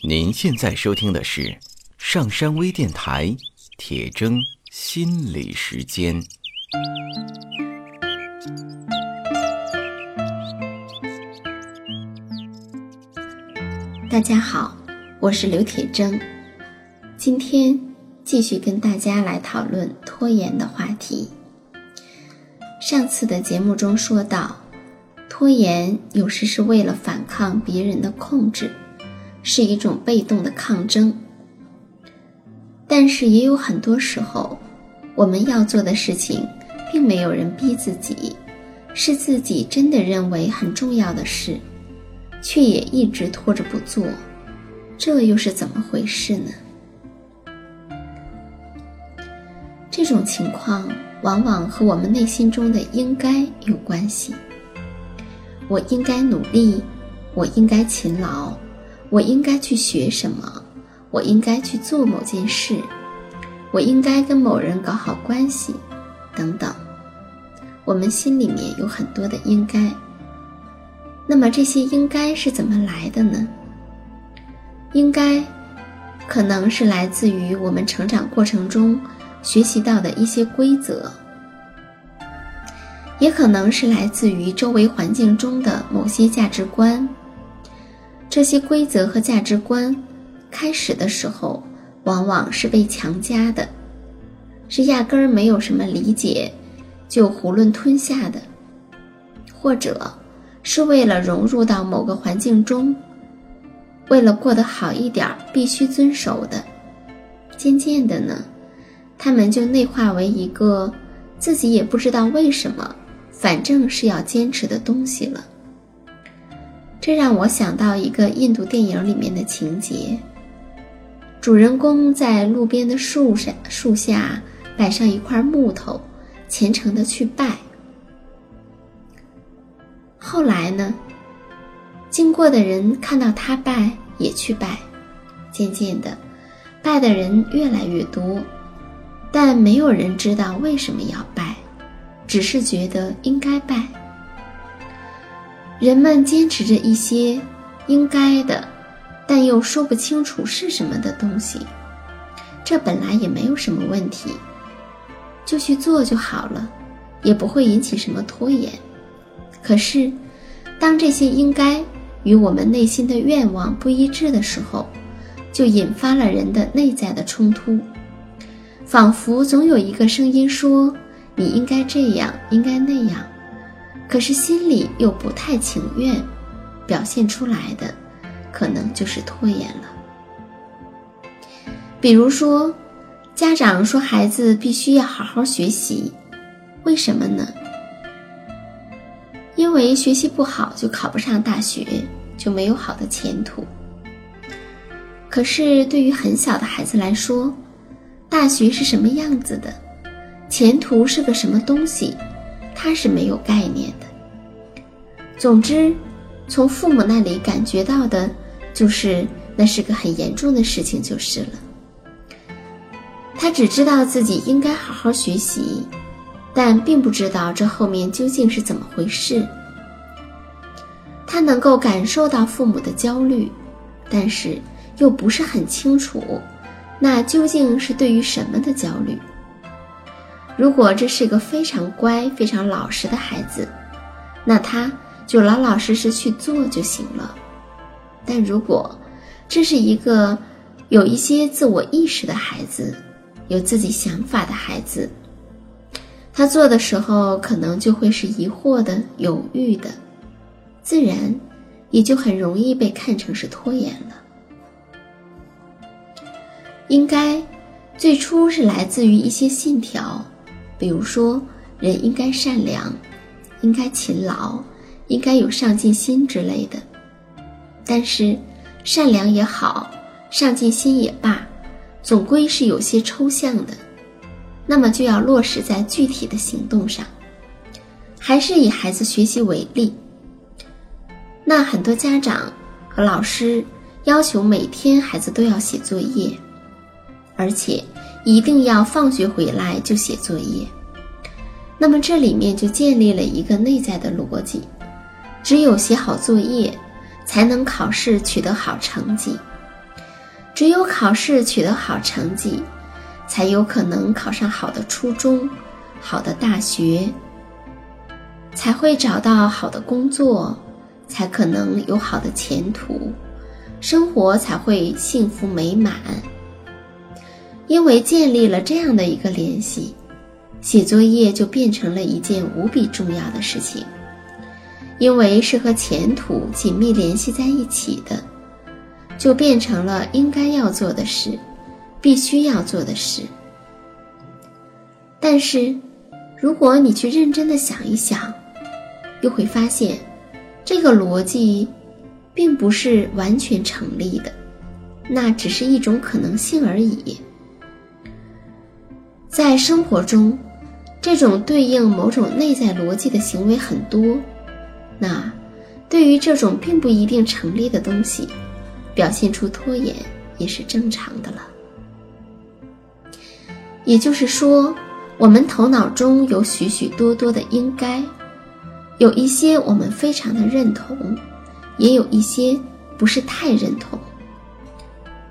您现在收听的是上山微电台铁铮心理时间。大家好，我是刘铁铮，今天继续跟大家来讨论拖延的话题。上次的节目中说到，拖延有时是为了反抗别人的控制。是一种被动的抗争，但是也有很多时候，我们要做的事情，并没有人逼自己，是自己真的认为很重要的事，却也一直拖着不做，这又是怎么回事呢？这种情况往往和我们内心中的“应该”有关系。我应该努力，我应该勤劳。我应该去学什么？我应该去做某件事，我应该跟某人搞好关系，等等。我们心里面有很多的应该。那么这些应该是怎么来的呢？应该可能是来自于我们成长过程中学习到的一些规则，也可能是来自于周围环境中的某些价值观。这些规则和价值观，开始的时候往往是被强加的，是压根儿没有什么理解，就囫囵吞下的，或者是为了融入到某个环境中，为了过得好一点必须遵守的。渐渐的呢，他们就内化为一个自己也不知道为什么，反正是要坚持的东西了。这让我想到一个印度电影里面的情节：主人公在路边的树上树下摆上一块木头，虔诚的去拜。后来呢，经过的人看到他拜，也去拜。渐渐的，拜的人越来越多，但没有人知道为什么要拜，只是觉得应该拜。人们坚持着一些应该的，但又说不清楚是什么的东西，这本来也没有什么问题，就去做就好了，也不会引起什么拖延。可是，当这些应该与我们内心的愿望不一致的时候，就引发了人的内在的冲突，仿佛总有一个声音说：“你应该这样，应该那样。”可是心里又不太情愿，表现出来的，可能就是拖延了。比如说，家长说孩子必须要好好学习，为什么呢？因为学习不好就考不上大学，就没有好的前途。可是对于很小的孩子来说，大学是什么样子的，前途是个什么东西？他是没有概念的。总之，从父母那里感觉到的，就是那是个很严重的事情，就是了。他只知道自己应该好好学习，但并不知道这后面究竟是怎么回事。他能够感受到父母的焦虑，但是又不是很清楚，那究竟是对于什么的焦虑。如果这是个非常乖、非常老实的孩子，那他就老老实实去做就行了。但如果这是一个有一些自我意识的孩子，有自己想法的孩子，他做的时候可能就会是疑惑的、犹豫的，自然也就很容易被看成是拖延了。应该最初是来自于一些信条。比如说，人应该善良，应该勤劳，应该有上进心之类的。但是，善良也好，上进心也罢，总归是有些抽象的。那么，就要落实在具体的行动上。还是以孩子学习为例，那很多家长和老师要求每天孩子都要写作业，而且。一定要放学回来就写作业，那么这里面就建立了一个内在的逻辑：只有写好作业，才能考试取得好成绩。只有考试取得好成绩，才有可能考上好的初中、好的大学，才会找到好的工作，才可能有好的前途，生活才会幸福美满。因为建立了这样的一个联系，写作业就变成了一件无比重要的事情。因为是和前途紧密联系在一起的。就变成了应该要做的事，必须要做的事。但是，如果你去认真的想一想，又会发现，这个逻辑并不是完全成立的，那只是一种可能性而已。在生活中，这种对应某种内在逻辑的行为很多，那对于这种并不一定成立的东西。表现出拖延也是正常的了。也就是说，我们头脑中有许许多多的应该，有一些我们非常的认同，也有一些不是太认同。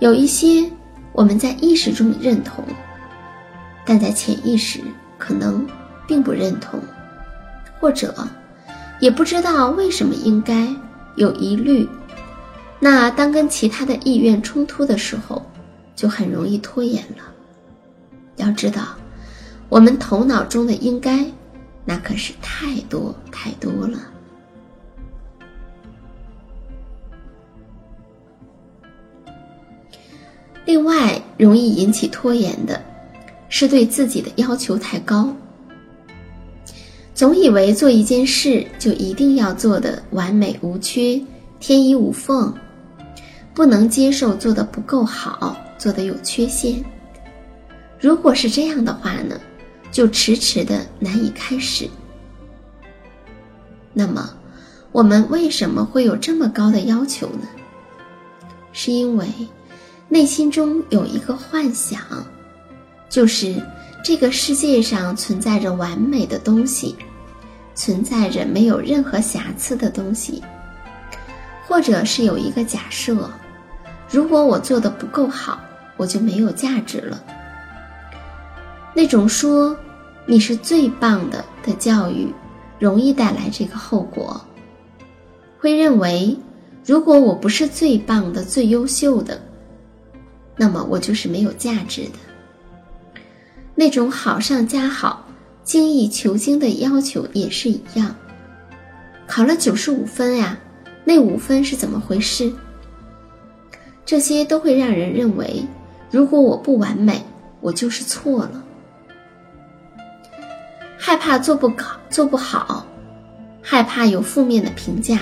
有一些我们在意识中认同，但在潜意识可能并不认同，或者也不知道为什么应该有疑虑。那当跟其他的意愿冲突的时候，就很容易拖延了。要知道，我们头脑中的应该，那可是太多太多了。另外，容易引起拖延的，是对自己的要求太高，总以为做一件事就一定要做的完美无缺、天衣无缝。不能接受做的不够好，做的有缺陷。如果是这样的话呢，就迟迟的难以开始。那么，我们为什么会有这么高的要求呢？是因为内心中有一个幻想，就是这个世界上存在着完美的东西，存在着没有任何瑕疵的东西，或者是有一个假设。如果我做的不够好，我就没有价值了。那种说你是最棒的的教育，容易带来这个后果。会认为，如果我不是最棒的、最优秀的，那么我就是没有价值的。那种好上加好、精益求精的要求也是一样。考了九十五分呀，那五分是怎么回事？这些都会让人认为，如果我不完美，我就是错了。害怕做不搞，做不好，害怕有负面的评价，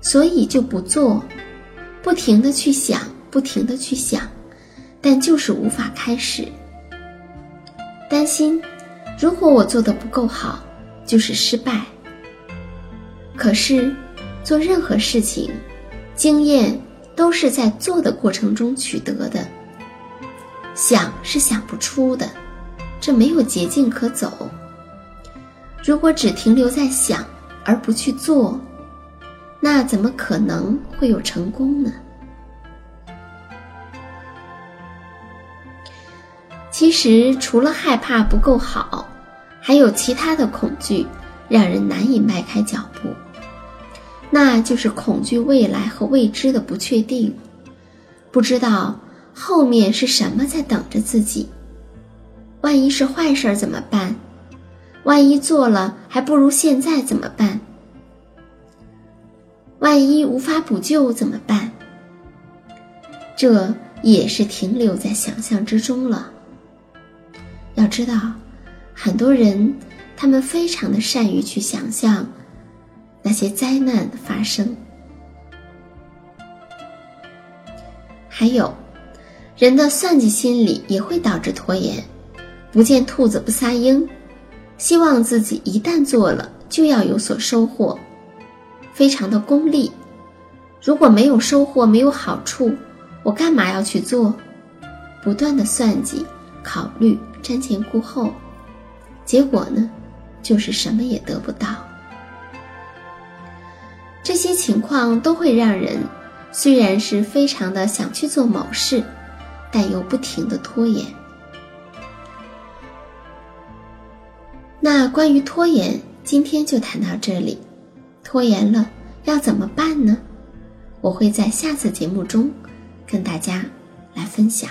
所以就不做，不停的去想，不停的去想，但就是无法开始。担心，如果我做的不够好，就是失败。可是，做任何事情，经验。都是在做的过程中取得的。想是想不出的，这没有捷径可走。如果只停留在想而不去做，那怎么可能会有成功呢？其实，除了害怕不够好，还有其他的恐惧，让人难以迈开脚步。那就是恐惧未来和未知的不确定，不知道后面是什么在等着自己。万一是坏事儿怎么办？万一做了还不如现在怎么办？万一无法补救怎么办？这也是停留在想象之中了。知道，很多人他们非常的善于去想象。那些灾难的发生，还有人的算计心理也会导致拖延。不见兔子不撒鹰，希望自己一旦做了就要有所收获，非常的功利。如果没有收获，没有好处，我干嘛要去做？不断的算计、考虑、瞻前顾后，结果呢，就是什么也得不到。这些情况都会让人虽然是非常的想去做某事，但又不停的拖延。那关于拖延，今天就谈到这里。拖延了要怎么办呢？我会在下次节目中跟大家来分享。